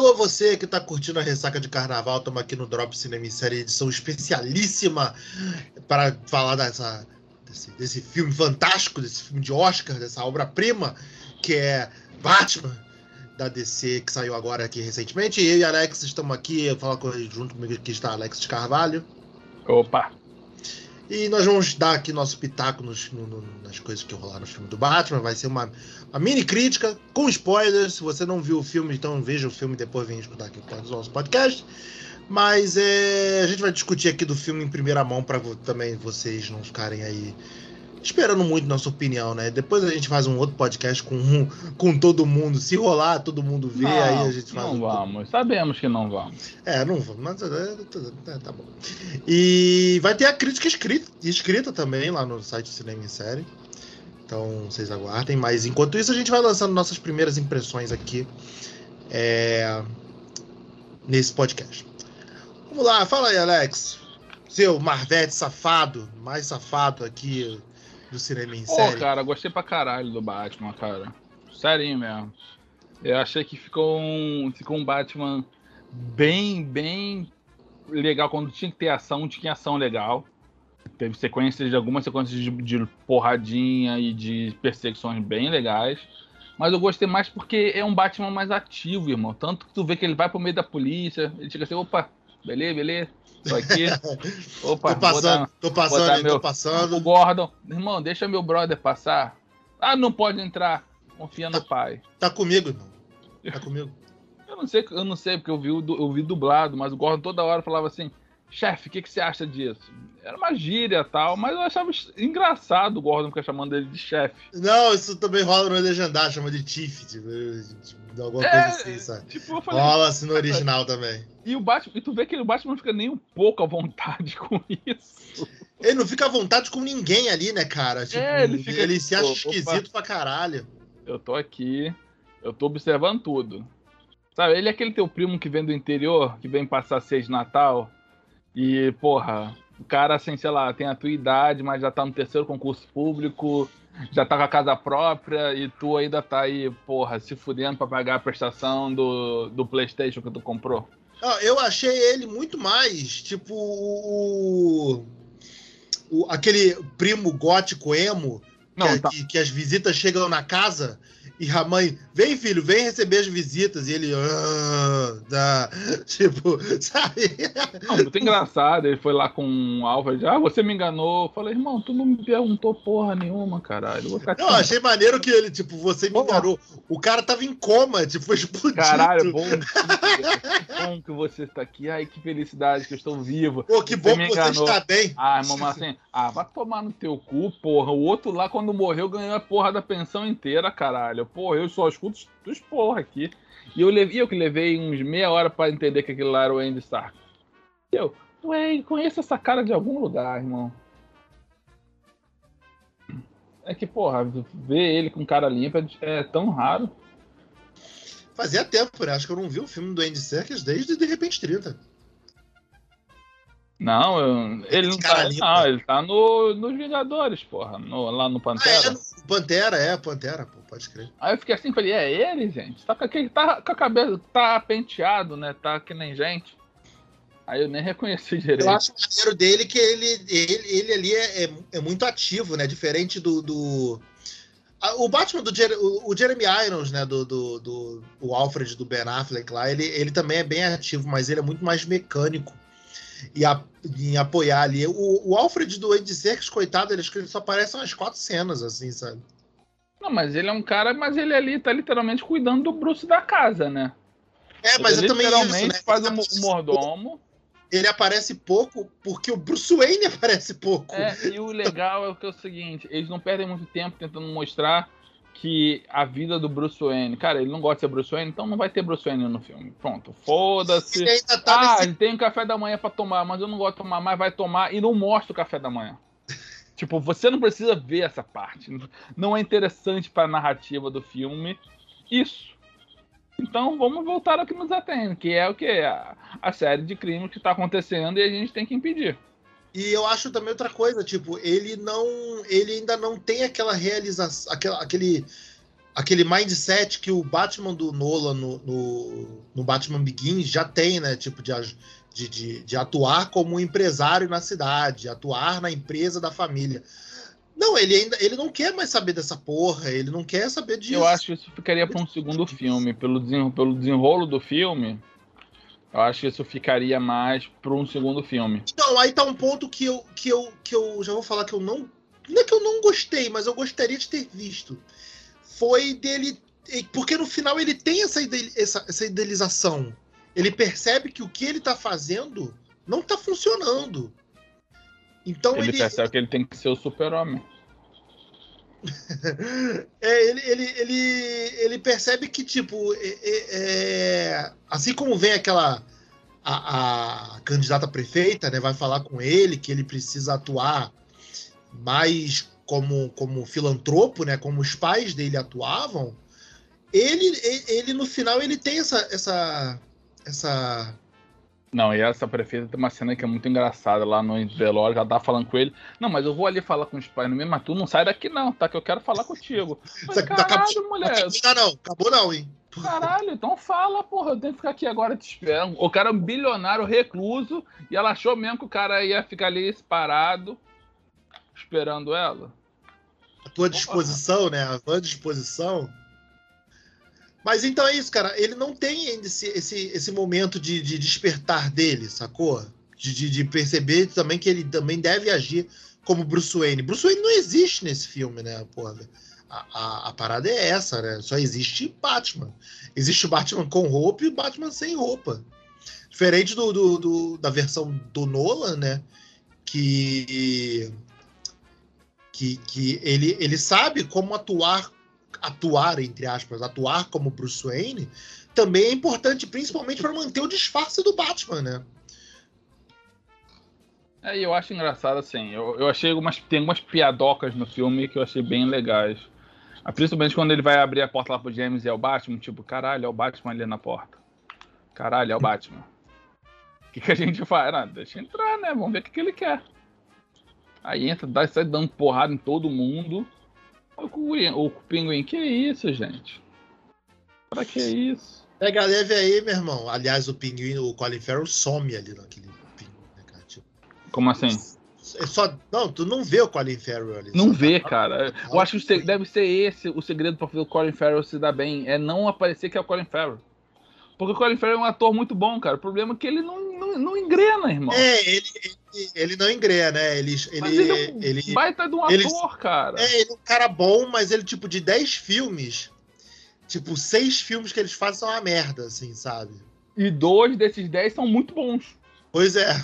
Alô, você que tá curtindo a ressaca de carnaval, estamos aqui no Drop Cinema em Série, edição especialíssima para falar dessa, desse, desse filme fantástico, desse filme de Oscar, dessa obra-prima, que é Batman, da DC, que saiu agora aqui recentemente. Eu e Alex estamos aqui, eu falo junto comigo aqui está Alex de Carvalho. Opa! E nós vamos dar aqui nosso pitaco nos, no, no, nas coisas que rolaram no filme do Batman. Vai ser uma, uma, mini crítica com spoilers. Se você não viu o filme, então veja o filme depois vem escutar aqui o nosso podcast. Mas é, a gente vai discutir aqui do filme em primeira mão para também vocês não ficarem aí esperando muito nossa opinião, né? Depois a gente faz um outro podcast com, com todo mundo. Se rolar, todo mundo vê, não, aí a gente faz. Não um... vamos, sabemos que não vamos. É, não vamos, mas é, é, tá bom. E vai ter a crítica escrita, escrita também lá no site Cinema em Série. Então vocês aguardem. Mas enquanto isso, a gente vai lançando nossas primeiras impressões aqui é, nesse podcast. Vamos lá, fala aí, Alex. Seu Marvete safado, mais safado aqui do cinema em série. Pô, cara, gostei pra caralho do Batman, cara. Sério mesmo. Eu achei que ficou um, ficou um Batman bem, bem legal. Quando tinha que ter ação, tinha ação legal. Teve sequências de algumas sequências de, de porradinha e de perseguições bem legais. Mas eu gostei mais porque é um Batman mais ativo, irmão. Tanto que tu vê que ele vai pro meio da polícia, ele chega assim, opa, beleza, beleza. Tô aqui. Opa, tô passando, botar, tô passando, meu, tô passando. O Gordon, irmão, deixa meu brother passar. Ah, não pode entrar. Confia tá, no pai. Tá comigo, irmão. Tá comigo. eu não sei, eu não sei porque eu vi, eu vi dublado, mas o Gordon toda hora falava assim: chefe, o que, que você acha disso? Era uma gíria tal, mas eu achava engraçado o Gordon ficar chamando ele de chefe. Não, isso também rola no legendário, chama de Tiff, tipo, tipo, alguma é, coisa assim, sabe? Tipo, falei, rola assim no original também. E o Batman, e tu vê que o Batman não fica nem um pouco à vontade com isso. Ele não fica à vontade com ninguém ali, né, cara? Tipo, é, ele, fica, ele se acha esquisito opa, pra caralho. Eu tô aqui, eu tô observando tudo. Sabe, ele é aquele teu primo que vem do interior, que vem passar seis de Natal, e, porra, o cara, assim, sei lá, tem a tua idade, mas já tá no terceiro concurso público, já tá com a casa própria e tu ainda tá aí, porra, se fudendo pra pagar a prestação do, do PlayStation que tu comprou. Eu achei ele muito mais, tipo, o, o aquele primo gótico emo, Não, que, tá. que, que, as visitas chegam na casa e a mãe, vem filho, vem receber as visitas. E ele, ah, dá. tipo, sabe? Não, muito engraçado. Ele foi lá com o Alfred, ah, você me enganou. Eu falei, irmão, tu não me perguntou porra nenhuma, caralho. Não, achei maneiro que ele, tipo, você me enganou. O cara tava em coma, tipo, foi explodido. Caralho, bom, que bom que você está aqui. Ai, que felicidade que eu estou vivo. Pô, que você bom que você está bem. Ah, irmão, assim, ah, vai tomar no teu cu, porra. O outro lá, quando morreu, ganhou a porra da pensão inteira, caralho porra, eu só escuto dos porra aqui. E eu, levei, eu que levei uns meia hora para entender que aquilo lá era o Andy Stark. Eu, ué, conheço essa cara de algum lugar, irmão. É que, porra, ver ele com cara limpa é tão raro. Fazia tempo, né? Acho que eu não vi o filme do Andy Serkis desde De Repente 30. Não, eu, ele não tá, não, ele tá no, nos Vingadores, porra, no, lá no Pantera. Ah, é, Pantera, é, Pantera, pô, pode crer. Aí eu fiquei assim, falei, é ele, gente? Tá com, tá com a cabeça, tá penteado, né, tá que nem gente. Aí eu nem reconheci direito. Eu acho maneiro dele que ele, ele, ele ali é, é, é muito ativo, né, diferente do... do... O Batman do Jer o Jeremy Irons, né, do, do, do o Alfred do Ben Affleck lá, ele, ele também é bem ativo, mas ele é muito mais mecânico e a, em apoiar ali. O, o Alfred do Andy Serkis, coitado, ele, ele só aparece umas quatro cenas, assim, sabe? Não, mas ele é um cara, mas ele ali tá literalmente cuidando do Bruce da casa, né? É, mas ele é também literalmente isso, né? faz o um mordomo. Ele aparece pouco porque o Bruce Wayne aparece pouco. É, e o legal é o que é o seguinte, eles não perdem muito tempo tentando mostrar que a vida do Bruce Wayne, cara, ele não gosta de ser Bruce Wayne, então não vai ter Bruce Wayne no filme. Pronto, foda-se. Tá ah, nesse... ele tem um café da manhã para tomar, mas eu não gosto de tomar, mas vai tomar e não mostra o café da manhã. tipo, você não precisa ver essa parte. Não é interessante para a narrativa do filme isso. Então vamos voltar ao que nos atende, que é o que? A, a série de crimes que está acontecendo e a gente tem que impedir. E eu acho também outra coisa, tipo, ele não. Ele ainda não tem aquela realização. Aquela, aquele. aquele mindset que o Batman do Nolan no, no, no Batman Begins já tem, né? Tipo, de, de, de, de, atuar como um empresário na cidade, atuar na empresa da família. Não, ele ainda ele não quer mais saber dessa porra, ele não quer saber disso. Eu acho que isso ficaria para um segundo filme. Pelo, pelo desenrolo do filme, eu acho que isso ficaria mais para um segundo filme. Então, aí tá um ponto que eu, que, eu, que eu já vou falar que eu não. Não é que eu não gostei, mas eu gostaria de ter visto. Foi dele. Porque no final ele tem essa, essa, essa idealização. Ele percebe que o que ele tá fazendo não tá funcionando. Então ele, ele percebe que ele tem que ser o super-homem. é, ele, ele, ele, ele percebe que, tipo, é, é, é, assim como vem aquela. A, a, candidata prefeita né, vai falar com ele que ele precisa atuar mais como, como filantropo, né, como os pais dele atuavam. Ele, ele no final ele tem essa, essa, essa não, e essa prefeita tem uma cena que é muito engraçada lá no velório, ela tá falando com ele. Não, mas eu vou ali falar com os pais no mesmo, mas tu não sai daqui não, tá? Que eu quero falar contigo. Falei, caralho, acabou, mulher. Não, não, acabou não, hein? Caralho, então fala, porra, eu tenho que ficar aqui agora te esperando. O cara é um bilionário recluso e ela achou mesmo que o cara ia ficar ali parado esperando ela. A tua disposição, né? A tua disposição mas então é isso, cara. Ele não tem esse, esse, esse momento de, de despertar dele, sacou? De, de, de, perceber também que ele também deve agir como Bruce Wayne. Bruce Wayne não existe nesse filme, né? Porra, a, a, a parada é essa, né? Só existe Batman. Existe o Batman com roupa e o Batman sem roupa. Diferente do, do, do da versão do Nolan, né? Que, que, que ele, ele sabe como atuar atuar, entre aspas, atuar como Bruce Wayne, também é importante, principalmente para manter o disfarce do Batman, né? É, eu acho engraçado assim. Eu, eu achei algumas. Tem algumas piadocas no filme que eu achei bem legais. Ah, principalmente quando ele vai abrir a porta lá pro James e é o Batman, tipo, caralho, é o Batman ali na porta. Caralho, é o Batman. O que, que a gente faz? Ah, deixa entrar, né? Vamos ver o que, que ele quer. Aí entra, sai dando porrada em todo mundo. O, o pinguim, que isso, gente? Pra que isso? Pega leve aí, meu irmão. Aliás, o pinguim, o Colin Farrell some ali naquele pinguim, né, cara? Tipo, Como assim? É só, não, tu não vê o Colin Farrell ali. Não vê, tá... cara. Eu acho que deve ser esse o segredo para fazer o Colin Farrell se dar bem. É não aparecer que é o Colin Farrell. Porque o Colin Farrell é um ator muito bom, cara. O problema é que ele não, não, não engrena, irmão. É, ele, ele, ele não engrena, né? Ele, ele, mas ele, é um ele baita de um ator, ele, cara. É, ele é um cara bom, mas ele, tipo, de 10 filmes, tipo, seis filmes que eles fazem são uma merda, assim, sabe? E dois desses 10 são muito bons. Pois é.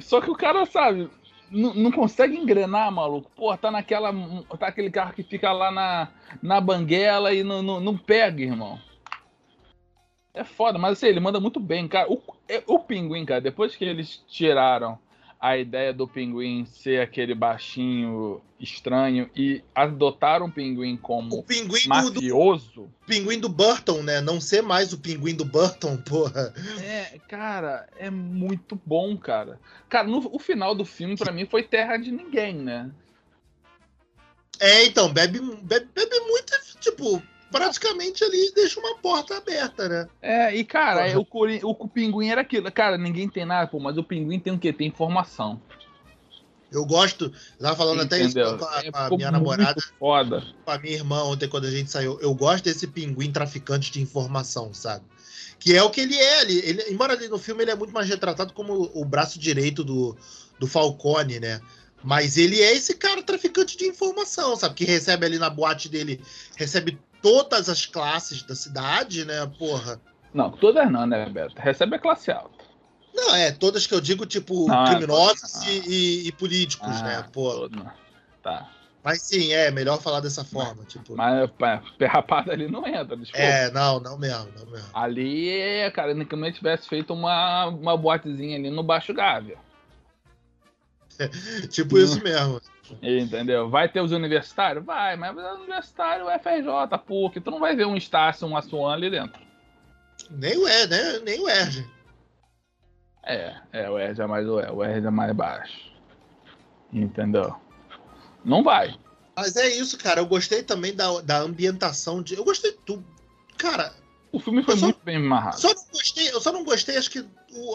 Só que o cara, sabe, não, não consegue engrenar, maluco. Pô, tá naquela. Tá aquele carro que fica lá na, na banguela e não, não, não pega, irmão. É foda, mas assim, ele manda muito bem, cara. O, é, o pinguim, cara, depois que eles tiraram a ideia do pinguim ser aquele baixinho estranho e adotaram o pinguim como o pinguim mafioso. Do, do, pinguim do Burton, né? Não ser mais o pinguim do Burton, porra. É, cara, é muito bom, cara. Cara, no, o final do filme, para mim, foi terra de ninguém, né? É, então, bebe, bebe, bebe muito, tipo, praticamente ali deixa uma porta aberta, né? É, e cara, o, o, o pinguim era aquilo. Cara, ninguém tem nada, pô, mas o pinguim tem o quê? Tem informação. Eu gosto, eu tava falando Entendeu? até isso com a, é, com a minha namorada, foda. com a minha irmã ontem quando a gente saiu. Eu gosto desse pinguim traficante de informação, sabe? Que é o que ele é. Ele, ele, embora ali no filme ele é muito mais retratado como o braço direito do, do Falcone, né? Mas ele é esse cara traficante de informação, sabe? Que recebe ali na boate dele, recebe todas as classes da cidade, né? Porra. Não, todas não, né, Beto? Recebe a classe alta. Não, é, todas que eu digo, tipo, ah, criminosos ah, e, e, e, políticos, ah, né? Pô. Tá. Mas sim, é melhor falar dessa forma. Mas, tipo... mas perrapada ali não entra, desculpa. É, não, não mesmo, não mesmo. Ali, cara, se tivesse feito uma, uma boatezinha ali no Baixo Gávea. tipo isso mesmo. Entendeu? Vai ter os universitários? Vai, mas o universitário, o FRJ, PUC, tu não vai ver um Estácio, um Assuan ali dentro. Nem o E, né? Nem o ERG. É, é, o ERG é mais o E, o ERG é mais baixo. Entendeu? Não vai. Mas é isso, cara. Eu gostei também da, da ambientação de. Eu gostei de tudo. Cara. O filme foi só, muito bem amarrado. Só não gostei, eu só não gostei, acho que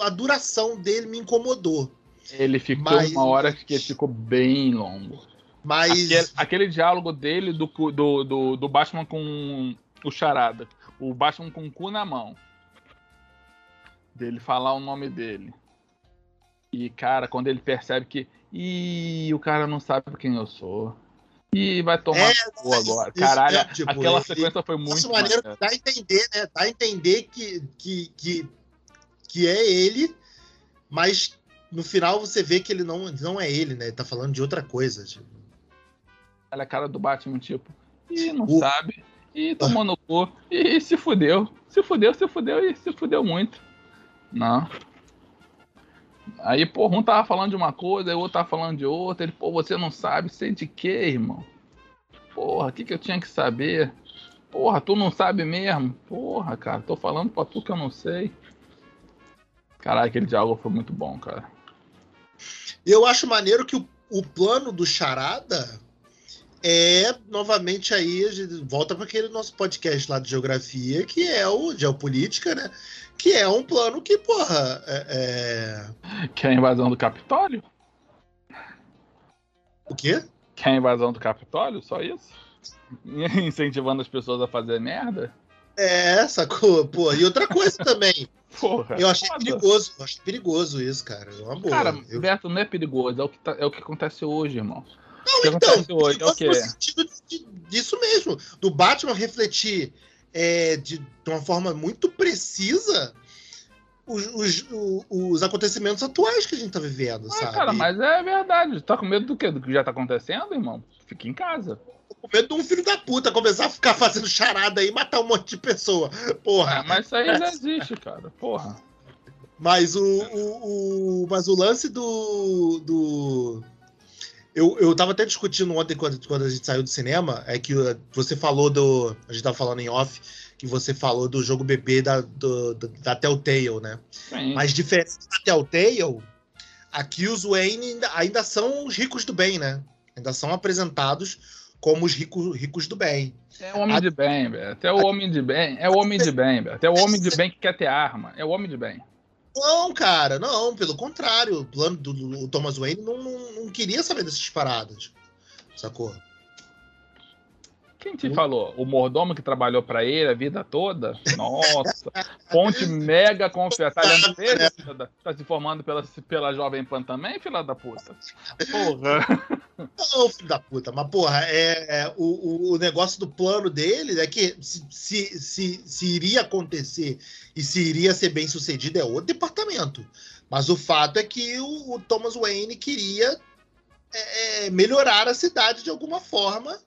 a duração dele me incomodou. Ele ficou mas... uma hora que ficou bem longo. Mas. Aquele, aquele diálogo dele do, do, do, do Batman com o Charada. O Batman com o cu na mão. Dele falar o nome dele. E, cara, quando ele percebe que. Ih, o cara não sabe quem eu sou. E vai tomar é, cu agora. Isso, Caralho, é, tipo, aquela ele, sequência foi muito. maneiro dá a entender, né? Dá a entender que, que, que, que é ele, mas no final você vê que ele não, não é ele, né? Ele tá falando de outra coisa. Tipo. Olha a cara do Batman, tipo, e não o... sabe, e tomou no cu, e se fudeu. Se fudeu, se fudeu, e se fudeu muito. Não. Aí, pô, um tava falando de uma coisa, o outro tava falando de outra. Ele, pô, você não sabe, sei de quê, irmão? Porra, o que, que eu tinha que saber? Porra, tu não sabe mesmo? Porra, cara, tô falando pra tu que eu não sei. Caralho, aquele diálogo foi muito bom, cara. Eu acho maneiro que o, o plano do Charada é novamente aí, a gente volta para aquele nosso podcast lá de geografia, que é o geopolítica, né? Que é um plano que, porra. É, é... Que é a invasão do Capitólio? O quê? Que é a invasão do Capitólio? Só isso? Incentivando as pessoas a fazer merda? É, sacou? Pô, e outra coisa também. Porra, eu achei foda. perigoso, eu achei perigoso isso, cara. É uma boa. Cara, eu... Beto, não é perigoso, é o que, tá, é o que acontece hoje, irmão. Não, que então, hoje, é o que? no sentido disso mesmo, do Batman refletir é, de, de, uma forma muito precisa os, os, os, acontecimentos atuais que a gente tá vivendo, ah, sabe? Cara, mas é verdade. Tá com medo do quê? Do que já tá acontecendo, irmão? Fique em casa. Com medo de um filho da puta começar a ficar fazendo charada aí e matar um monte de pessoa. Porra. É, mas isso aí já existe, cara. Porra. Mas o, o, o, mas o lance do, do eu, eu tava até discutindo ontem, quando, quando a gente saiu do cinema, é que você falou do. A gente tava falando em off, que você falou do jogo bebê da, do, da Telltale, né? Sim. Mas diferente da Telltale, aqui os Wayne ainda, ainda são os ricos do bem, né? Ainda são apresentados como os ricos, ricos do bem. É o homem a... de bem, velho. Até o homem de bem. É o homem de bem, velho. Até o homem de bem que quer ter arma. É o homem de bem. Não, cara, não, pelo contrário. O plano do, do Thomas Wayne não, não, não, queria saber dessas paradas. Sacou? Quem te hum? falou? O mordomo que trabalhou para ele a vida toda? Nossa, fonte mega confiável. Tá lendo dele? Tá se formando pela, pela Jovem Pan também, filha da puta? Porra. Não, filho da puta, mas porra, é, é o, o negócio do plano dele é que se, se, se, se iria acontecer e se iria ser bem sucedido é outro departamento. Mas o fato é que o, o Thomas Wayne queria é, é melhorar a cidade de alguma forma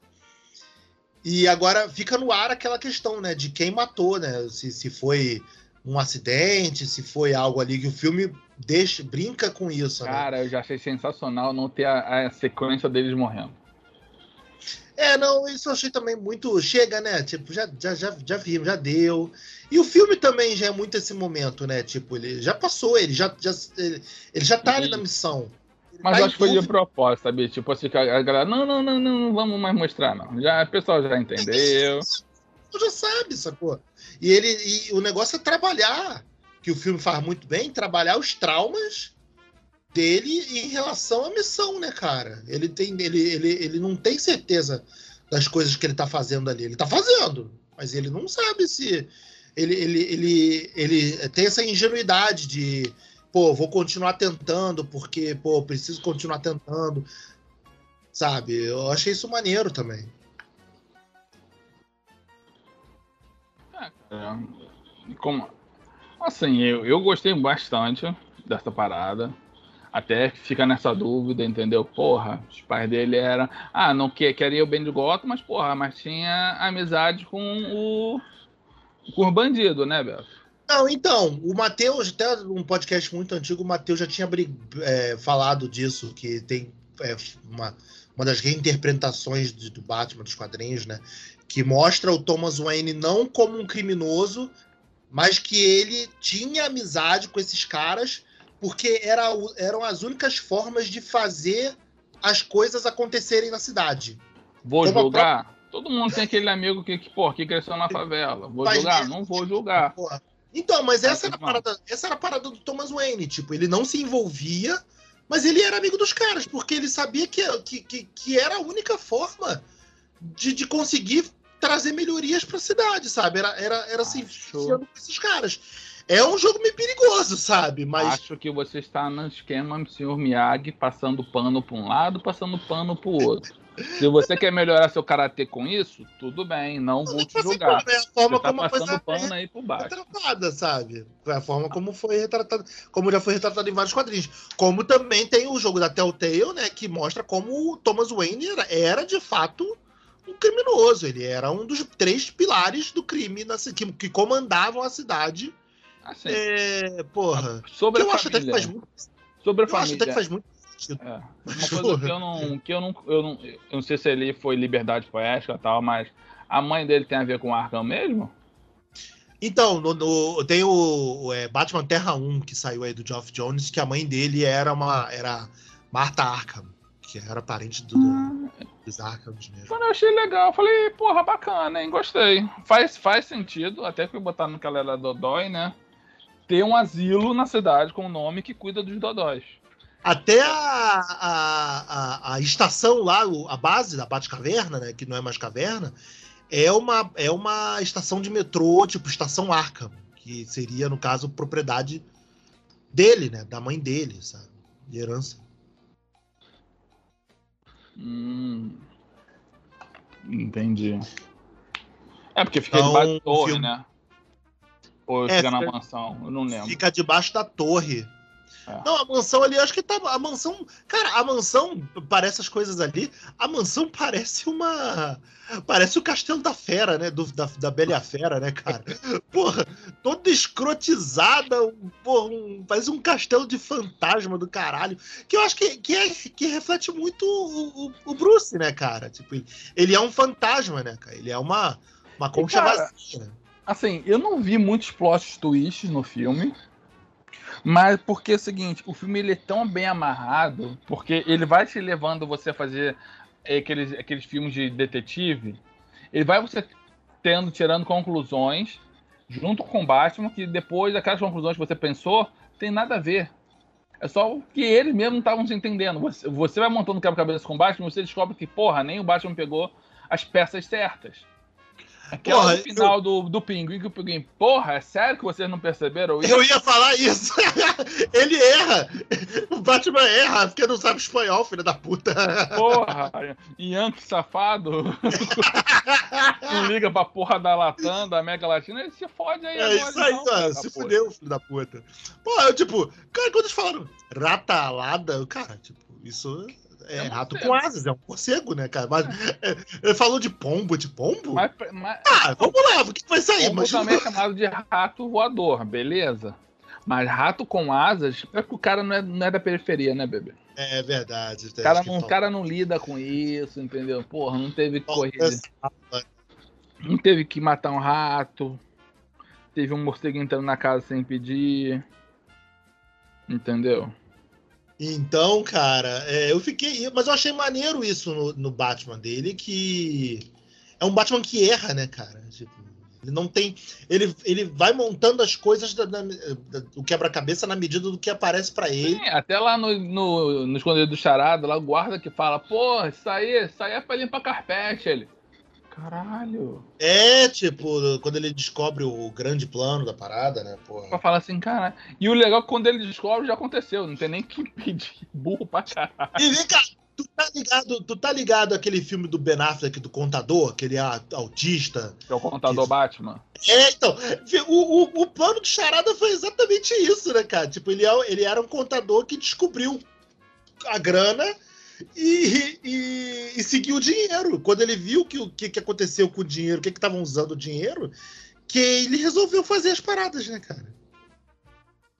e agora fica no ar aquela questão, né, de quem matou, né? Se, se foi um acidente, se foi algo ali que o filme deixa, brinca com isso. Né? Cara, né? eu já achei sensacional não ter a, a, sequência deles morrendo. É, não, isso eu achei também muito. Chega, né? Tipo, já, já, já, já vimos, já deu. E o filme também já é muito esse momento, né? Tipo, ele já passou, ele já, já, ele, ele já tá ali na missão. Mas acho que foi de propósito, sabia? Tipo assim, a galera, não, não, não, não, não vamos mais mostrar, não. Já, o pessoal já entendeu. Tu já sabe, sacou? E, ele, e o negócio é trabalhar, que o filme faz muito bem, trabalhar os traumas dele em relação à missão, né, cara? Ele, tem, ele, ele, ele não tem certeza das coisas que ele tá fazendo ali. Ele tá fazendo, mas ele não sabe se. Ele, ele, ele, ele tem essa ingenuidade de pô, vou continuar tentando, porque, pô, preciso continuar tentando. Sabe? Eu achei isso maneiro também. É, como, assim, eu, eu gostei bastante dessa parada. Até fica nessa dúvida, entendeu? Porra, os pais dele eram. Ah, não que, queria o bem de Gotham, mas, porra, mas tinha amizade com o. com o bandido, né, Beto? Não, então, o Matheus, até um podcast muito antigo, o Matheus já tinha é, falado disso, que tem é, uma, uma das reinterpretações de, do Batman dos quadrinhos, né? Que mostra o Thomas Wayne não como um criminoso, mas que ele tinha amizade com esses caras, porque era, eram as únicas formas de fazer as coisas acontecerem na cidade. Vou julgar? Todo mundo tem aquele amigo que, que, que cresceu na favela. Vou mas julgar? Não vou julgar. Porra. Então, mas essa era, a parada, essa era a parada do Thomas Wayne. Tipo, ele não se envolvia, mas ele era amigo dos caras, porque ele sabia que, que, que, que era a única forma de, de conseguir trazer melhorias para a cidade, sabe? Era, era, era assim, com esses caras. É um jogo meio perigoso, sabe? Mas... Acho que você está no esquema Sr. Miyagi, passando pano para um lado, passando pano para o outro. Se você quer melhorar seu karatê com isso, tudo bem, não, vou te julgar. É a forma você tá como a passando pano aí por baixo. Retratada, sabe? É a forma como foi retratado, como já foi retratado em vários quadrinhos. Como também tem o jogo da Telltale, né, que mostra como o Thomas Wayne era, era de fato um criminoso. Ele era um dos três pilares do crime na, que, que comandavam a cidade. Assim, é, porra. Sobre eu a acho família. até que faz muito. Sobre a eu família. acho até que faz muito é. Uma coisa que eu não. Que eu não, eu não. Eu não sei se ele foi liberdade poética e tal, mas a mãe dele tem a ver com Arkham mesmo? Então, no, no, tem o, o é, Batman Terra 1 que saiu aí do Geoff Jones, que a mãe dele era uma. era Marta Arkham, que era parente do, ah. dos Arkhams mesmo. Quando eu achei legal, eu falei, porra, bacana, hein? Gostei. Faz, faz sentido, até que botar no que ela era Dodói, né? Ter um asilo na cidade com o nome que cuida dos Dodóis. Até a, a, a, a, estação lá, a base da Batcaverna, né, que não é mais caverna, é uma, é uma estação de metrô, tipo estação Arkham, que seria, no caso, propriedade dele, né, da mãe dele, sabe, de herança. Hum, entendi. É porque fica então, debaixo da torre, filme... né? Ou é, fica na mansão, eu não lembro. Fica debaixo da torre. É. Não, a mansão ali, acho que tá. A mansão. Cara, a mansão, parece as coisas ali. A mansão parece uma. Parece o castelo da fera, né? Do, da, da Bela e a Fera, né, cara? Porra, toda escrotizada. Porra, um, parece um castelo de fantasma do caralho. Que eu acho que, que, é, que reflete muito o, o, o Bruce, né, cara? Tipo, ele é um fantasma, né, cara? Ele é uma, uma concha cara, vazia. Assim, eu não vi muitos plot twists no filme. Mas porque é o seguinte, o filme ele é tão bem amarrado, porque ele vai te levando você a fazer aqueles, aqueles filmes de detetive, ele vai você tendo, tirando conclusões, junto com Batman, que depois aquelas conclusões que você pensou, tem nada a ver. É só que eles mesmos estavam se entendendo. Você, você vai montando quebra-cabeça com o Batman você descobre que, porra, nem o Batman pegou as peças certas. Aquela porra, final eu... do, do Pinguim, que o Pinguim, porra, é sério que vocês não perceberam isso? Eu ia falar isso. Ele erra. O Batman erra, porque não sabe espanhol, filho da puta. Porra, Yankee safado. não liga pra porra da Latam, da América Latina, ele se fode aí. É isso aí, não, se fudeu, filho da puta. Pô, eu tipo, cara, quando eles falaram rata alada, cara, tipo, isso é, é rato com asas, é um morcego, né, cara? Mas é, ele falou de pombo, de pombo? Mas, mas, ah, vamos lá, o que vai sair? Pombo mas... também é chamado de rato voador, beleza? Mas rato com asas, é porque o cara não é, não é da periferia, né, bebê? É verdade. O cara, não, cara não lida com isso, entendeu? Porra, não teve que correr. Não teve que matar um rato. Teve um morcego entrando na casa sem pedir. Entendeu? Então, cara, é, eu fiquei. Mas eu achei maneiro isso no, no, Batman dele, que é um Batman que erra, né, cara? Tipo, ele não tem. Ele, ele vai montando as coisas da, da, do quebra-cabeça na medida do que aparece para ele. Sim, até lá no, no, no escondido do charado, lá o guarda que fala, pô, isso aí, isso aí é pra limpar carpete. Ele. Caralho. É, tipo, quando ele descobre o grande plano da parada, né? Porra. Pra falar assim, cara. E o legal é que quando ele descobre, já aconteceu. Não tem nem que impedir. Burro pra caralho. E vem cá, tu tá ligado, tu tá ligado aquele filme do Ben Affleck, do contador, aquele autista? Que é o contador que... Batman. É, então. O, o, o plano de charada foi exatamente isso, né, cara? Tipo, ele, é ele era um contador que descobriu a grana e, e, e seguiu o dinheiro. Quando ele viu que o que, que aconteceu com o dinheiro, o que estavam usando o dinheiro, que ele resolveu fazer as paradas, né, cara?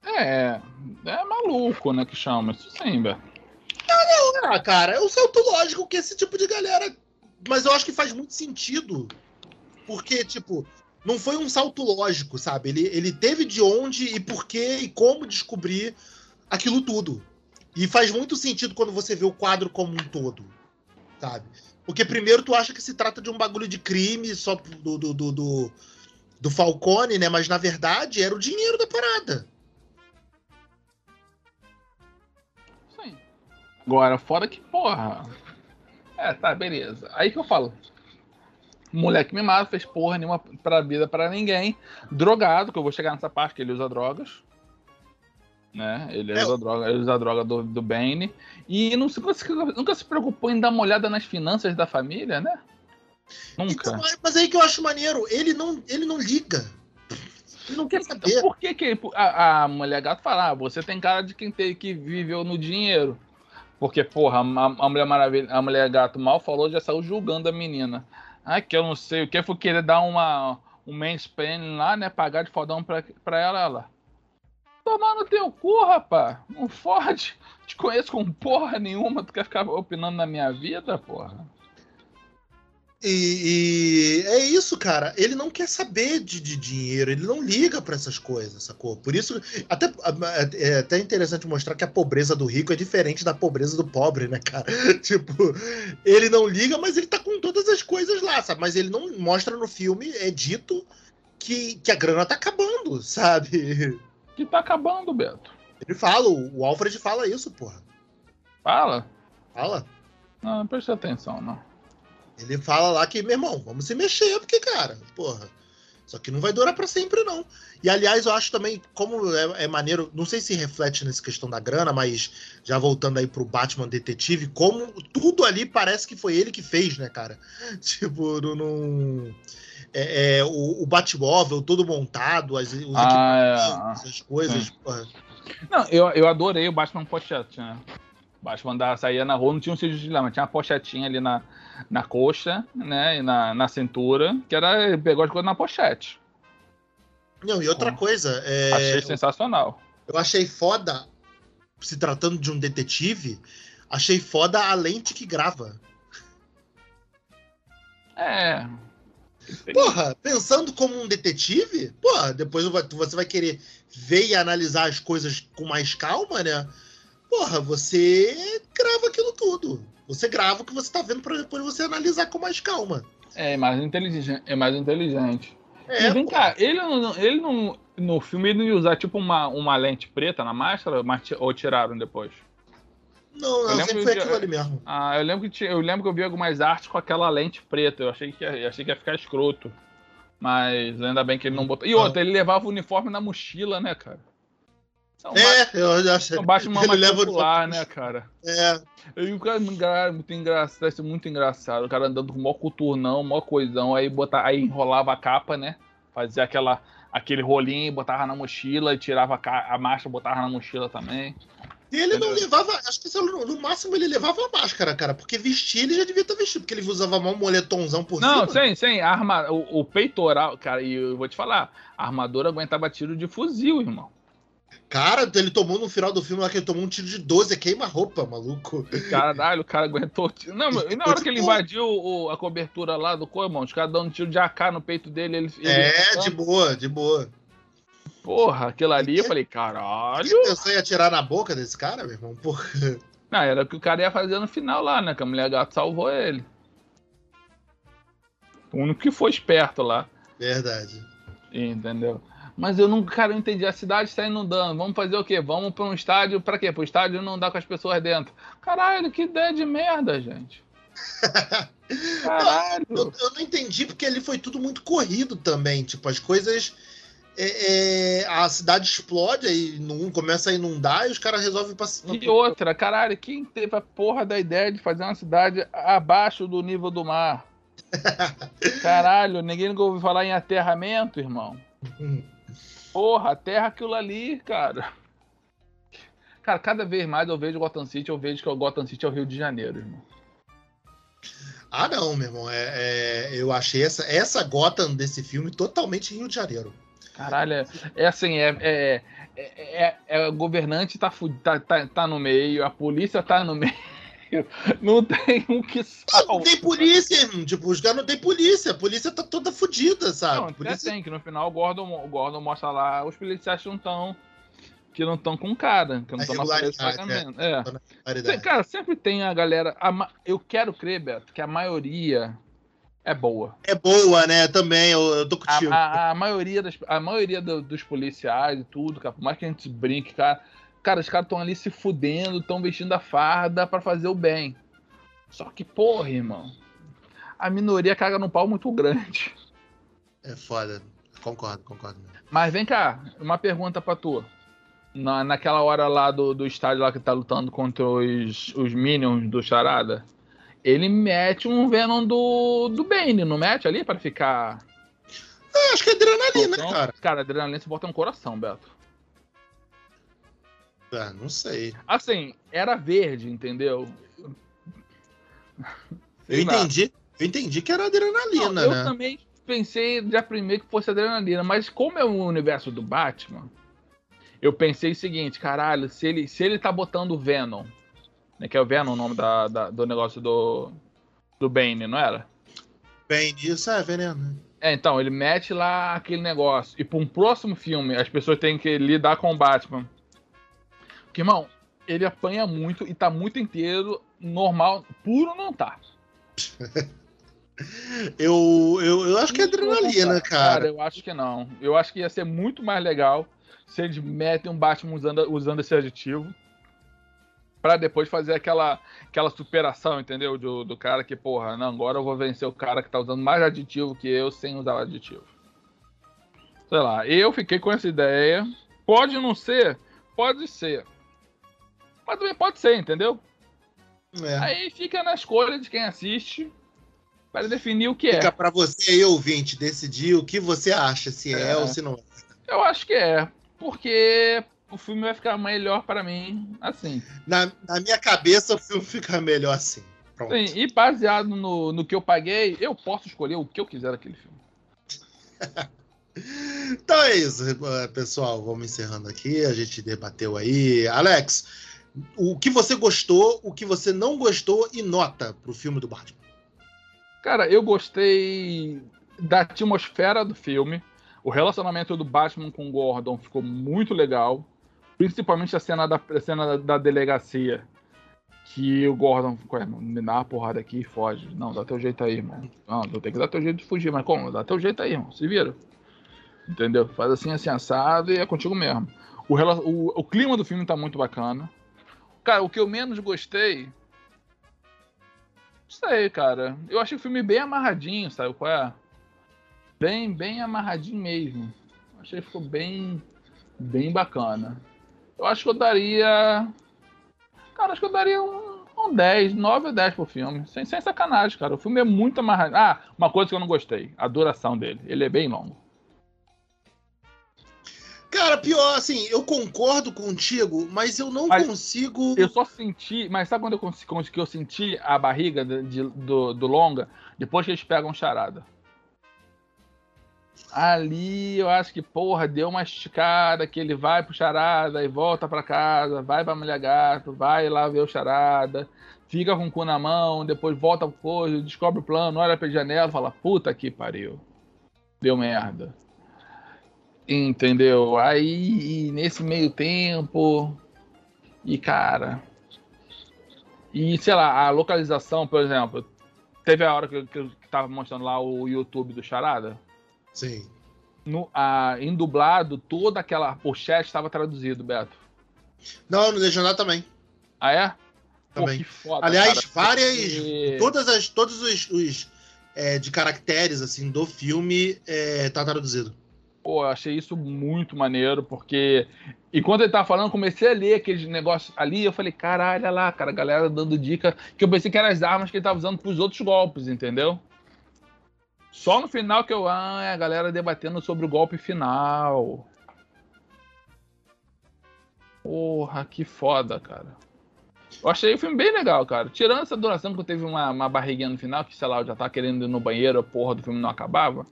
É, é maluco, né, que chama isso sim, velho. Não, não, ah, cara, é um salto lógico que esse tipo de galera. Mas eu acho que faz muito sentido. Porque, tipo, não foi um salto lógico, sabe? Ele, ele teve de onde e por que e como descobrir aquilo tudo. E faz muito sentido quando você vê o quadro como um todo. sabe? Porque primeiro tu acha que se trata de um bagulho de crime só do, do, do, do, do Falcone, né? Mas na verdade era o dinheiro da parada. Sim. Agora, fora que, porra. É, tá, beleza. Aí que eu falo. Moleque mimado, fez porra nenhuma pra vida para ninguém. Drogado, que eu vou chegar nessa parte que ele usa drogas né? Ele é. usa droga, ele usa a droga do, do Bane. E não, nunca, se, nunca se preocupou em dar uma olhada nas finanças da família, né? Nunca. Então, mas aí que eu acho maneiro, ele não, ele não liga. Ele não quer saber. Por que, que a, a mulher gato fala, ah, você tem cara de quem teve que viveu no dinheiro? Porque, porra, a, a, mulher maravilha, a mulher gato mal falou, já saiu julgando a menina. Ah, que eu não sei o que, foi querer dar uma, um mansplaining lá, né? Pagar de fodão pra, pra ela, ela. Tomar no teu cu, rapá. Não fode. Te conheço com porra nenhuma. Tu quer ficar opinando na minha vida, porra? E, e, é isso, cara. Ele não quer saber de, de dinheiro, ele não liga para essas coisas, sacou? Por isso, até, é até interessante mostrar que a pobreza do rico é diferente da pobreza do pobre, né, cara? tipo, ele não liga, mas ele tá com todas as coisas lá, sabe? Mas ele não mostra no filme, é dito que, que a grana tá acabando, sabe? Que tá acabando, Beto. Ele fala, o Alfred fala isso, porra. Fala? Fala. Não, não preste atenção, não. Ele fala lá que, meu irmão, vamos se mexer, porque, cara, porra. Só que não vai durar para sempre, não. E, aliás, eu acho também, como é, é, maneiro, não sei se reflete nessa questão da grana, mas já voltando aí pro Batman Detetive, como tudo ali parece que foi ele que fez, né, cara? Tipo, não. É, é, o, o Batmóvel todo montado, as, os ah, é, as coisas. Não, eu, eu adorei o Batman Pochete, né? O Batman andava, saía na rua, não tinha um sítio de lama, tinha uma pochetinha ali na, na coxa, né? E na, na cintura, que era. Pegou as coisas na pochete. Não, e outra coisa. É, achei sensacional. Eu achei foda, se tratando de um detetive, achei foda a lente que grava. É, Porra, pensando como um detetive, porra, depois você vai querer ver e analisar as coisas com mais calma, né? Porra, você grava aquilo tudo. Você grava o que você tá vendo para depois você analisar com mais calma. É mais inteligente. É mais inteligente. É, e vem cá, ele, não, ele não. No filme ele não ia usar tipo uma, uma lente preta na máscara ou tiraram depois? Não, não, sempre foi aquilo ali mesmo. Ah, eu lembro, que eu lembro que eu vi algumas artes com aquela lente preta. Eu achei que ia, achei que ia ficar escroto. Mas ainda bem que ele não botou. E outra, ele levava o uniforme na mochila, né, cara? é, eu já achei. Batman ele leva popular, né, cara? É. E o cara muito engraçado, deve ser muito engraçado. O cara andando com o maior coturnão, maior coisão, aí, botar, aí enrolava a capa, né? Fazia aquela, aquele rolinho, botava na mochila, e tirava a, a marcha, botava na mochila também. E ele não levava, acho que no máximo ele levava a máscara, cara, porque vestir ele já devia estar vestido, porque ele usava mal um moletomzão por não, cima. Não, sim, sim, arma, o, o, peitoral, cara, e eu vou te falar, a armadura aguentava tiro de fuzil, irmão. Cara, ele tomou no final do filme lá que ele tomou um tiro de 12, queima-roupa, maluco. Caralho, o cara aguentou. Não, e na hora que ele invadiu o, a cobertura lá do corpo, irmão, os caras dando um tiro de AK no peito dele. Ele, é, ele... de boa, de boa. Porra, aquilo ali, eu falei, caralho. Você ia atirar na boca desse cara, meu irmão? Porra. Não, era o que o cara ia fazer no final lá, né? Que a mulher gato salvou ele. O único que foi esperto lá. Verdade. Entendeu? Mas eu nunca, cara, eu entendi. A cidade está inundando. Vamos fazer o quê? Vamos para um estádio. Para quê? Para o estádio não dar com as pessoas dentro. Caralho, que ideia de merda, gente. Caralho. eu, eu, não entendi porque ali foi tudo muito corrido também. Tipo, as coisas é, é, a cidade explode, aí num, começa a inundar e os caras resolvem passar. E outra, caralho, quem teve a porra da ideia de fazer uma cidade abaixo do nível do mar? caralho, ninguém nunca ouviu falar em aterramento, irmão. Porra, terra aquilo ali, cara. Cara, cada vez mais eu vejo Gotham City, eu vejo que o Gotham City é o Rio de Janeiro, irmão. Ah, não, meu irmão. É, é, eu achei essa, essa Gotham desse filme totalmente Rio de Janeiro. Caralho, é, é assim, é, é, é, é, o governante tá, tá, tá, tá no meio, a polícia tá no meio. Não tem um que salva. Não tem polícia, tipo, os caras não tem polícia. A polícia tá toda fodida, sabe? Não, polícia... tem, que no final o Gordon, o Gordon mostra lá, os policiais não estão. que não estão com cara, que não estão na folha de pagamento. É. é. Cara, sempre tem a galera. A, eu quero crer, Beto, que a maioria é boa. É boa, né? Também, eu, eu tô contigo. A, a, a maioria, das, a maioria do, dos policiais e tudo, cara, por mais que a gente brinque, cara, cara os caras estão ali se fudendo, estão vestindo a farda para fazer o bem. Só que, porra, irmão, a minoria caga num pau muito grande. É foda. Concordo, concordo. Mas vem cá, uma pergunta pra tu na, naquela hora lá do, do estádio lá que tá lutando contra os, os Minions do Charada, ele mete um Venom do, do Bane, não mete ali para ficar. É, acho que é adrenalina, então, cara. Cara, adrenalina você bota um coração, Beto. Ah, não sei. Assim, era verde, entendeu? Eu entendi. Eu entendi que era adrenalina, não, eu né? Eu também pensei já primeiro que fosse adrenalina, mas como é o universo do Batman, eu pensei o seguinte, caralho, se ele, se ele tá botando o Venom, né, que é o Venom o nome da, da, do negócio do, do Bane, não era? Bane, isso é veneno. É, então, ele mete lá aquele negócio. E para um próximo filme, as pessoas têm que lidar com o Batman. Porque, irmão, ele apanha muito e tá muito inteiro, normal, puro não tá. eu, eu, eu acho que é adrenalina, cara. Cara, eu acho que não. Eu acho que ia ser muito mais legal se eles metem um Batman usando, usando esse aditivo para depois fazer aquela, aquela superação, entendeu? Do, do cara que, porra, não, agora eu vou vencer o cara que tá usando mais aditivo que eu sem usar o aditivo. Sei lá, eu fiquei com essa ideia. Pode não ser, pode ser. Mas também pode ser, entendeu? É. Aí fica na escolha de quem assiste para definir o que fica é. Fica para você aí, ouvinte, decidir o que você acha, se é, é ou se não é. Eu acho que é porque o filme vai ficar melhor para mim assim. Na, na, minha cabeça, o filme fica melhor assim. Pronto. Sim, e baseado no, no que eu paguei, eu posso escolher o que eu quiser daquele filme. então é isso, pessoal. Vamos encerrando aqui. A gente debateu aí. Alex, o que você gostou, o que você não gostou e nota pro filme do Batman? Cara, eu gostei da atmosfera do filme. O relacionamento do Batman com o Gordon ficou muito legal. Principalmente a cena da, a cena da, delegacia. Que o Gordon ficou, me dá uma porrada aqui e foge. Não, dá teu jeito aí, irmão. Não, tu tem que dar teu jeito de fugir. Mas como? Dá teu jeito aí, irmão. Se vira. Entendeu? Faz assim, assim, assado e é contigo mesmo. O, o, o clima do filme tá muito bacana. Cara, o que eu menos gostei. Sei, cara. Eu achei o filme bem amarradinho, sabe qual é? bem, bem amarradinho mesmo. Achei que ficou bem, bem bacana. Eu acho que eu daria. Cara, acho que eu daria um, um 10, 9 ou 10 pro filme. Sem, sem sacanagem, cara. O filme é muito amarradinho. Ah, uma coisa que eu não gostei: a duração dele. Ele é bem longo. Cara, pior, assim, eu concordo contigo, mas eu não mas consigo. Eu só senti. Mas sabe quando eu, consegui, que eu senti a barriga de, de, do, do longa? Depois que eles pegam charada. Ali eu acho que, porra, deu uma esticada que ele vai pro charada e volta para casa, vai pra mulher gato, vai lá ver o charada, fica com o cu na mão, depois volta pro coisa, descobre o plano, olha pra janela fala, puta que pariu. Deu merda. Entendeu? Aí, nesse meio tempo. E cara. E sei lá, a localização, por exemplo. Teve a hora que, que eu tava mostrando lá o YouTube do Charada. Sim. No, a, em dublado, toda aquela pochete estava traduzido, Beto. Não, no Legendado também. Ah, é? Também. Pô, foda, Aliás, cara, várias. Todas as, todos os, os é, de caracteres assim do filme é, tá traduzido. Pô, eu achei isso muito maneiro, porque. Enquanto ele tava falando, comecei a ler aqueles negócios ali, eu falei, caralho, olha lá, cara, a galera dando dica, que eu pensei que eram as armas que ele tava usando pros outros golpes, entendeu? Só no final que eu. Ah, é a galera debatendo sobre o golpe final. Porra, que foda, cara. Eu achei o filme bem legal, cara. Tirando essa duração que teve uma, uma barriguinha no final, que sei lá, eu já tava querendo ir no banheiro, a porra do filme não acabava.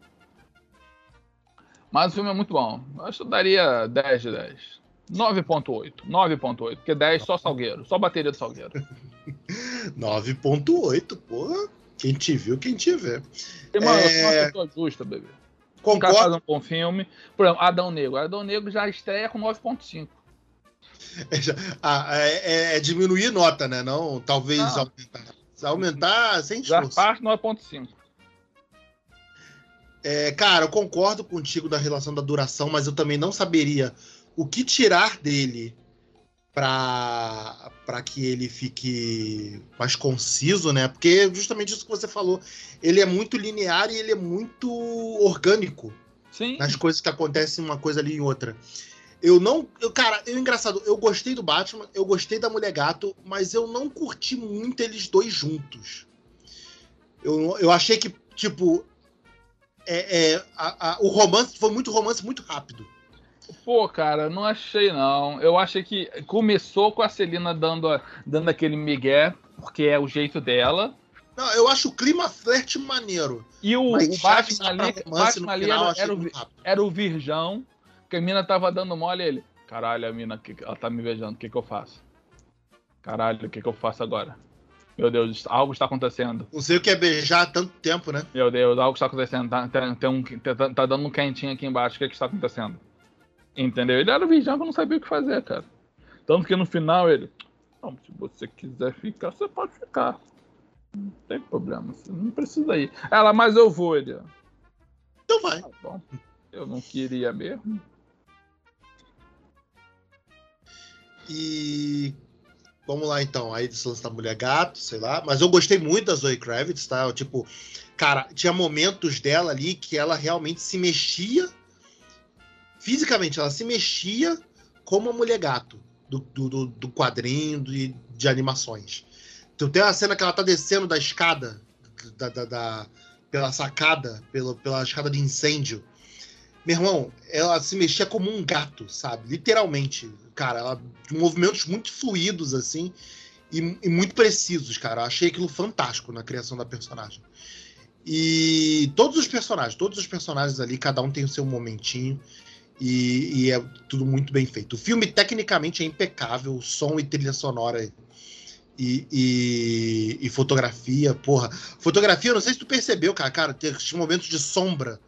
Mas o filme é muito bom. Eu acho que eu daria 10 de 10. 9.8. 9.8. Porque 10 só Salgueiro. Só bateria do Salgueiro. 9.8, porra. Quem te viu, quem te vê. E, mano, é... eu sou uma pessoa justa, bebê. Concordo. Faz um bom filme. Por exemplo, Adão Negro. Adão Negro já estreia com 9.5. É, ah, é, é, é, diminuir nota, né? Não, talvez não. aumentar. Aumentar sem esforço. Já parte 9.5. É, cara, eu concordo contigo da relação da duração, mas eu também não saberia o que tirar dele para que ele fique mais conciso, né? Porque justamente isso que você falou, ele é muito linear e ele é muito orgânico. Sim. Nas coisas que acontecem uma coisa ali em outra. Eu não, eu cara, eu engraçado, eu gostei do Batman, eu gostei da Mulher Gato, mas eu não curti muito eles dois juntos. Eu, eu achei que tipo é, é a, a, o romance foi muito romance muito rápido. Pô, cara, não achei não. Eu achei que começou com a Celina dando, dando aquele migué, porque é o jeito dela. Não, eu acho o clima flerte maneiro. E o, o Batman ali, Batman ali final, era, era, o, era o virgão, que a mina tava dando mole ele. Caralho, a mina, ela tá me beijando, o que que eu faço? Caralho, o que que eu faço agora? Meu Deus, algo está acontecendo. Não sei o que é beijar há tanto tempo, né? Meu Deus, algo está acontecendo. Tá, tem, tem um, tá, tá dando um quentinho aqui embaixo. O que, é que está acontecendo? Entendeu? Ele era vigião que não sabia o que fazer, cara. Tanto que no final ele. Não, se você quiser ficar, você pode ficar. Não tem problema, você não precisa ir. Ela, mas eu vou, ele. Então vai. Tá bom. Eu não queria mesmo. E. Vamos lá então. Aí do lance da mulher gato, sei lá. Mas eu gostei muito da Zoe Kravitz, tá? Eu, tipo, cara, tinha momentos dela ali que ela realmente se mexia fisicamente, ela se mexia como a mulher gato do, do, do quadrinho de, de animações. Então tem uma cena que ela tá descendo da escada, da, da, da, pela sacada, pela, pela escada de incêndio. Meu irmão, ela se mexia como um gato, sabe? Literalmente. Cara, ela, movimentos muito fluidos, assim, e, e muito precisos, cara. Eu achei aquilo fantástico na criação da personagem. E todos os personagens, todos os personagens ali, cada um tem o seu momentinho. E, e, é tudo muito bem feito. O filme, tecnicamente, é impecável, som e trilha sonora e, e, e fotografia, porra. Fotografia, não sei se tu percebeu, cara, cara, tem momentos de sombra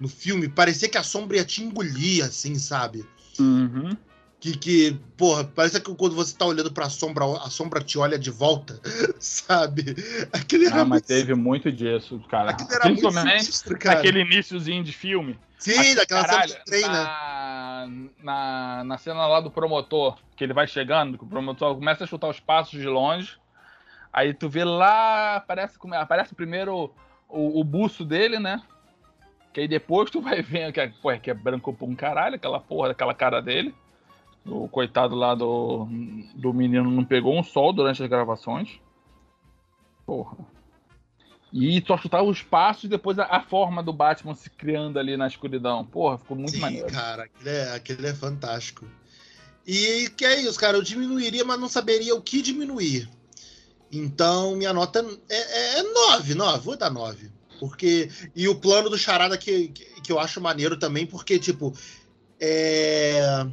no filme, parecia que a sombra ia te engolir, assim, sabe? Uhum. Que, que, porra, parece que quando você tá olhando pra sombra, a sombra te olha de volta, sabe? Aquele ah, mas muito... teve muito disso, cara. Aquele era Principalmente muito sinistro, cara. aquele iníciozinho de filme. Sim, daquela cena de trem, na, né? na, na cena lá do promotor, que ele vai chegando, que o promotor começa a chutar os passos de longe. Aí tu vê lá, aparece, aparece primeiro o, o buço dele, né? Que aí depois tu vai ver que é, pô, que é branco pra um caralho, aquela porra, aquela cara dele. O coitado lá do, do menino não pegou um sol durante as gravações. Porra. E só chutava os passos e depois a, a, forma do Batman se criando ali na escuridão. Porra, ficou muito Sim, maneiro. cara, aquele é, aquele é fantástico. E que é isso, cara, eu diminuiria, mas não saberia o que diminuir. Então, minha nota é, é 9, 9, vou dar 9. Porque. E o plano do Charada que, que, que eu acho maneiro também, porque, tipo. É...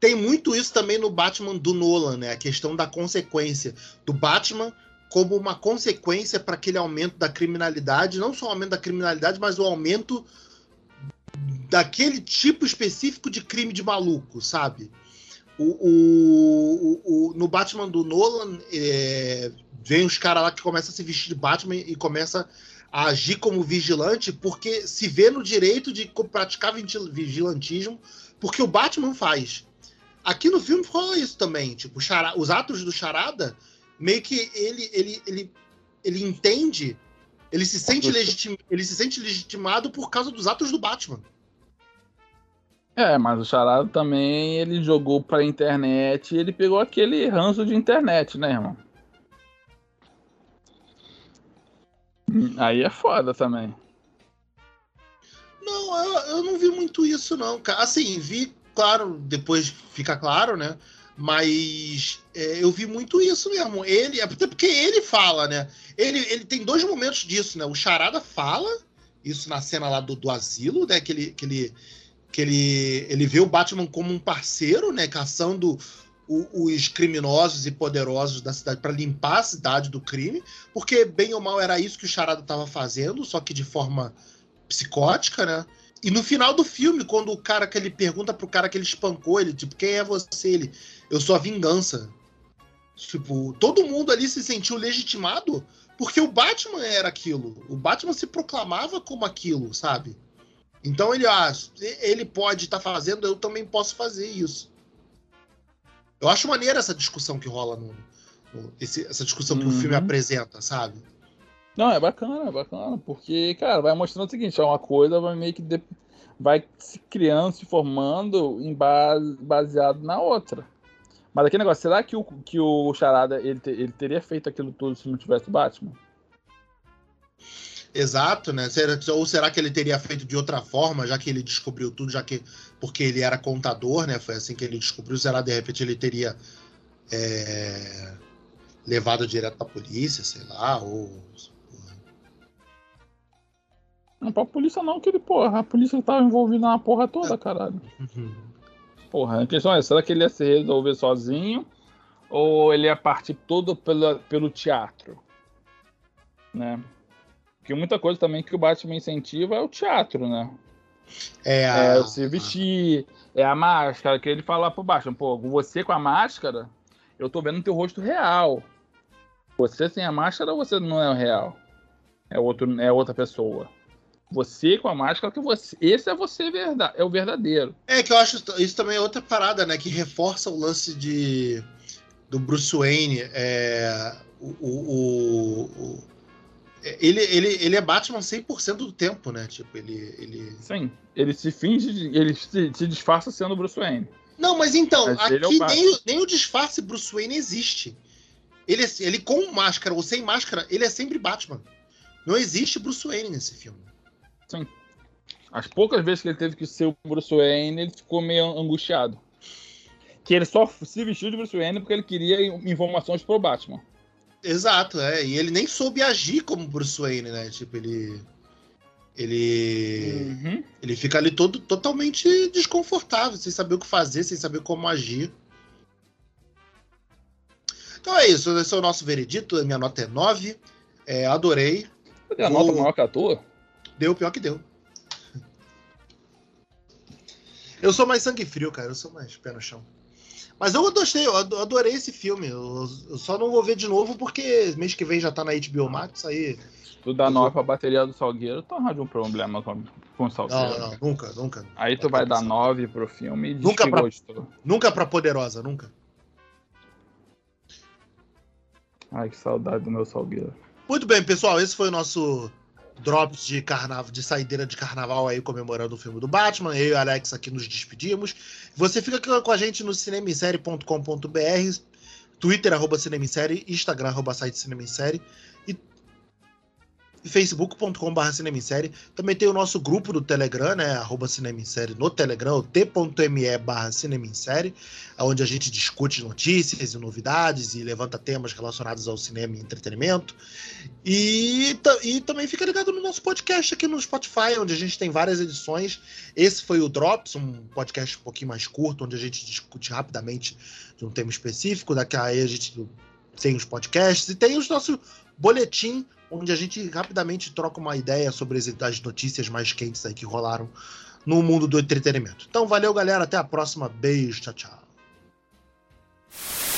Tem muito isso também no Batman do Nolan, né? A questão da consequência do Batman como uma consequência para aquele aumento da criminalidade, não só o aumento da criminalidade, mas o aumento daquele tipo específico de crime de maluco, sabe? O, o, o, no Batman do Nolan, é, vem os caras lá que começam a se vestir de Batman e começa a agir como vigilante porque se vê no direito de praticar vigilantismo porque o Batman faz. Aqui no filme rola isso também, tipo, os atos do Charada meio que ele, ele, ele, ele entende, ele se, sente legitim, ele se sente legitimado por causa dos atos do Batman. É, mas o Charada também ele jogou pra internet e ele pegou aquele ranço de internet, né, irmão? Aí é foda também. Não, eu, eu não vi muito isso, não. Assim, vi, claro, depois fica claro, né? Mas é, eu vi muito isso mesmo. Ele, até porque ele fala, né? Ele, ele tem dois momentos disso, né? O Charada fala, isso na cena lá do, do asilo, né? Que ele, que ele, que ele, ele vê o Batman como um parceiro, né? Caçando o, os criminosos e poderosos da cidade para limpar a cidade do crime, porque bem ou mal era isso que o Charada estava fazendo, só que de forma psicótica, né? e no final do filme, quando o cara que ele pergunta pro cara que ele espancou, ele, tipo, quem é você? Ele, eu sou a vingança. Tipo, todo mundo ali se sentiu legitimado porque o Batman era aquilo. O Batman se proclamava como aquilo, sabe? Então ele, ah, ele pode estar tá fazendo, eu também posso fazer isso. Eu acho maneira essa discussão que rola no, no esse, essa discussão que uhum. o filme uhum. apresenta, sabe? Não, é bacana, é bacana, porque, cara, vai mostrando o seguinte, é uma coisa, vai meio que de, vai se criando, se formando em base, baseado na outra. Mas aquele negócio, será que o, que o Charada ele, te, ele teria feito aquilo tudo se não tivesse o Batman? Exato, né? Ou será que ele teria feito de outra forma, já que ele descobriu tudo, já que. Porque ele era contador, né? Foi assim que ele descobriu. Será de repente ele teria é, levado direto pra polícia, sei lá, ou não pra polícia não, que ele, porra, a polícia tava envolvida na porra toda, caralho. Uhum. Porra, a questão é, será que ele ia se resolver sozinho? Ou ele ia partir todo pelo, pelo teatro? Né? Porque muita coisa também que o Batman incentiva é o teatro, né? É, a... é se vestir, é a máscara, que ele fala pro Batman, pô, você com a máscara, eu tô vendo teu rosto real. Você sem a máscara, você não é o real. É, outro, é outra pessoa. Você com a máscara, que você. Esse é você verdade, é o verdadeiro. É que eu acho isso também é outra parada, né? Que reforça o lance de do Bruce Wayne. É, o, o, o, ele, ele, ele é Batman 100% do tempo, né? Tipo, ele, ele. Sim, ele se finge, ele se, se disfarça sendo Bruce Wayne. Não, mas então, mas aqui é nem, nem o disfarce Bruce Wayne existe. Ele, ele com máscara ou sem máscara, ele é sempre Batman. Não existe Bruce Wayne nesse filme. Sim. As poucas vezes que ele teve que ser o Bruce Wayne, ele ficou meio angustiado. Que ele só se vestiu de Bruce Wayne porque ele queria informações pro Batman. Exato, é. E ele nem soube agir como Bruce Wayne, né? Tipo, ele. Ele. Uhum. Ele fica ali todo totalmente desconfortável, sem saber o que fazer, sem saber como agir. Então é isso, esse é o nosso veredito. Minha nota é 9. É, adorei. Você tem a nota maior que a tua? Deu, pior que deu. Eu sou mais sangue frio, cara. Eu sou mais pé no chão. Mas eu gostei, eu adorei esse filme. Eu, eu, só não vou ver de novo porque mês que vem já tá na HBO Max, aí. Tu dá 9 pra bateria do Salgueiro, tu arranja um problema com, com o Salgueiro. Não, não, nunca, nunca. Aí tu vai dar 9 pro filme e diz nunca pra, gostou. Nunca pra Poderosa, nunca. Ai, que saudade do meu Salgueiro. Muito bem, pessoal, esse foi o nosso drops de carnaval, de saideira de carnaval aí comemorando o filme do Batman. Eu e o Alex aqui nos despedimos. Você fica com a gente no cinemissérie.com.br, Twitter, arroba cinemissérie, Instagram, arroba site cinemissérie facebook.com.br cinemissérie. Também tem o nosso grupo do Telegram, né? Arroba cinemissérie no Telegram, t.me barra cinemissérie, onde a gente discute notícias e novidades e levanta temas relacionados ao cinema e entretenimento. E, e também fica ligado no nosso podcast aqui no Spotify, onde a gente tem várias edições. Esse foi o Drops, um podcast um pouquinho mais curto, onde a gente discute rapidamente de um tema específico. Daqui aí a gente tem os podcasts e tem os nossos boletim onde a gente rapidamente troca uma ideia sobre as notícias mais quentes aí que rolaram no mundo do entretenimento. Então, valeu, galera. Até a próxima. Beijo. Tchau, tchau.